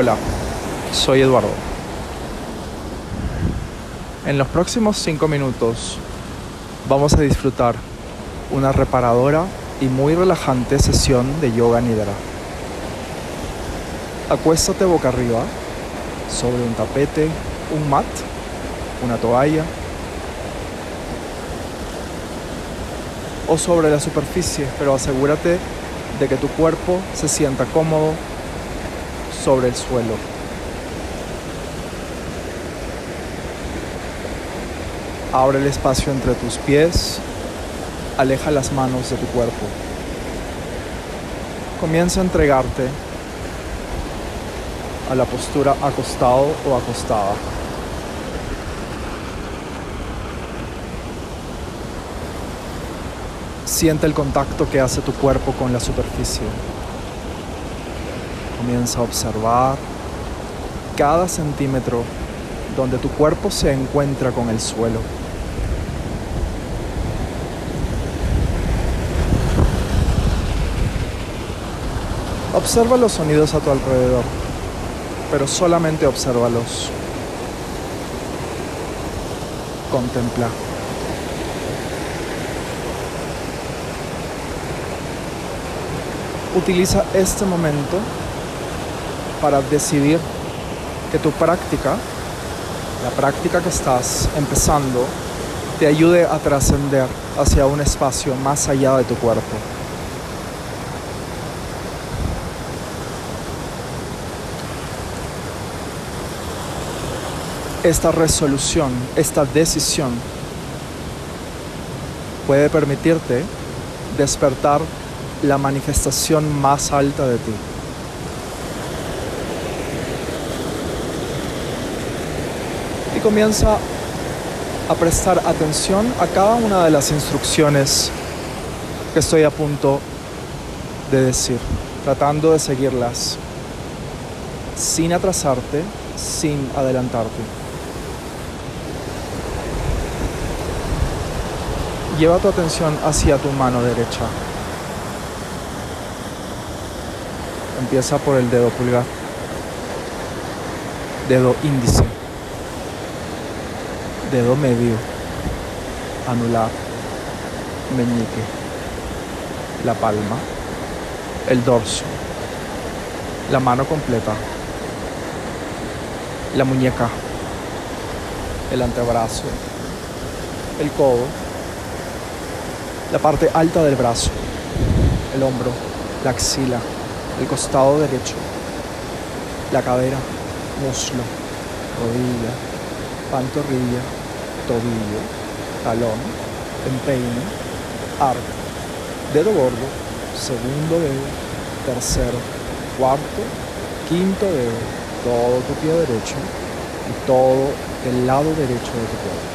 Hola, soy Eduardo. En los próximos 5 minutos vamos a disfrutar una reparadora y muy relajante sesión de yoga nidra. Acuéstate boca arriba sobre un tapete, un mat, una toalla o sobre la superficie, pero asegúrate de que tu cuerpo se sienta cómodo sobre el suelo. Abre el espacio entre tus pies, aleja las manos de tu cuerpo. Comienza a entregarte a la postura acostado o acostada. Siente el contacto que hace tu cuerpo con la superficie. Comienza a observar cada centímetro donde tu cuerpo se encuentra con el suelo. Observa los sonidos a tu alrededor, pero solamente obsérvalos. Contempla. Utiliza este momento para decidir que tu práctica, la práctica que estás empezando, te ayude a trascender hacia un espacio más allá de tu cuerpo. Esta resolución, esta decisión puede permitirte despertar la manifestación más alta de ti. Y comienza a prestar atención a cada una de las instrucciones que estoy a punto de decir, tratando de seguirlas sin atrasarte, sin adelantarte. Lleva tu atención hacia tu mano derecha. Empieza por el dedo pulgar, dedo índice dedo medio, anular, meñique, la palma, el dorso, la mano completa, la muñeca, el antebrazo, el codo, la parte alta del brazo, el hombro, la axila, el costado derecho, la cadera, muslo, rodilla, pantorrilla, tobillo, talón, empeine, arco, dedo gordo, segundo dedo, tercero, cuarto, quinto dedo, todo tu pie derecho y todo el lado derecho de tu cuerpo.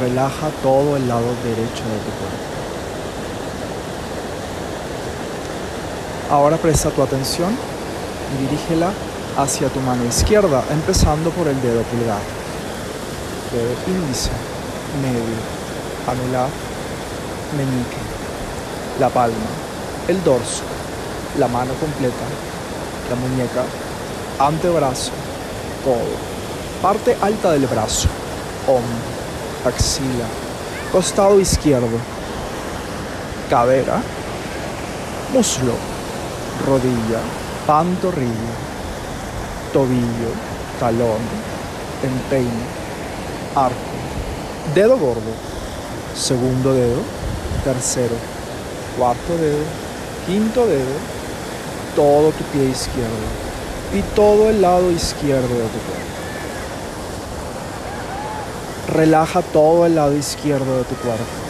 Relaja todo el lado derecho de tu cuerpo. Ahora presta tu atención y dirígela hacia tu mano izquierda, empezando por el dedo pulgar, dedo índice, medio, anular, meñique, la palma, el dorso, la mano completa, la muñeca, antebrazo, codo, parte alta del brazo, hombro, axila, costado izquierdo, cadera, muslo, rodilla, pantorrilla, tobillo, talón, empeine, arco, dedo gordo, segundo dedo, tercero, cuarto dedo, quinto dedo, todo tu pie izquierdo y todo el lado izquierdo de tu cuerpo. Relaja todo el lado izquierdo de tu cuerpo.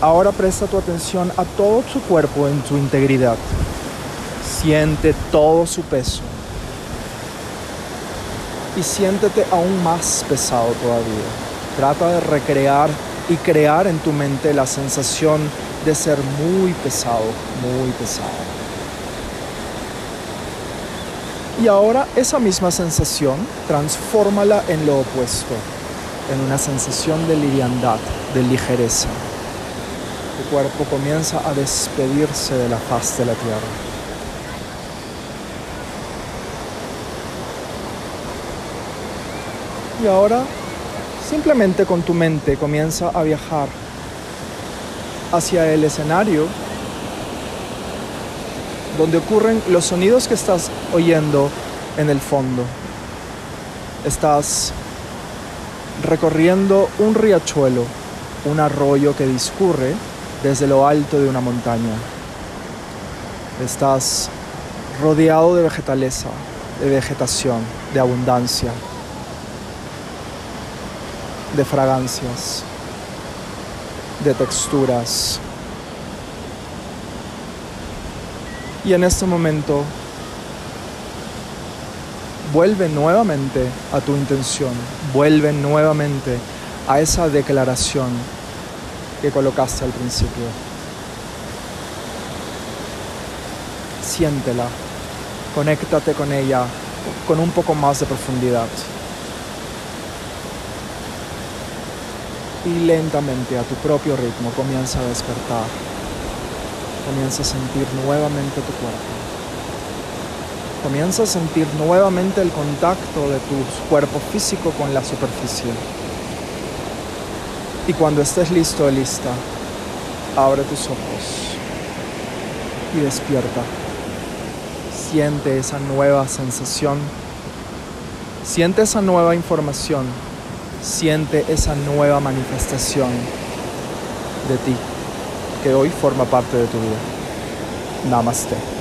Ahora presta tu atención a todo tu cuerpo en su integridad. Siente todo su peso. Y siéntete aún más pesado todavía. Trata de recrear y crear en tu mente la sensación de ser muy pesado, muy pesado. Y ahora esa misma sensación, transfórmala en lo opuesto, en una sensación de liviandad, de ligereza cuerpo comienza a despedirse de la faz de la tierra. Y ahora, simplemente con tu mente comienza a viajar hacia el escenario donde ocurren los sonidos que estás oyendo en el fondo. Estás recorriendo un riachuelo, un arroyo que discurre desde lo alto de una montaña. Estás rodeado de vegetaleza, de vegetación, de abundancia, de fragancias, de texturas. Y en este momento vuelve nuevamente a tu intención, vuelve nuevamente a esa declaración que colocaste al principio. Siéntela, conéctate con ella con un poco más de profundidad. Y lentamente a tu propio ritmo comienza a despertar. Comienza a sentir nuevamente tu cuerpo. Comienza a sentir nuevamente el contacto de tu cuerpo físico con la superficie. Y cuando estés listo o lista, abre tus ojos y despierta. Siente esa nueva sensación. Siente esa nueva información. Siente esa nueva manifestación de ti que hoy forma parte de tu vida. Namaste.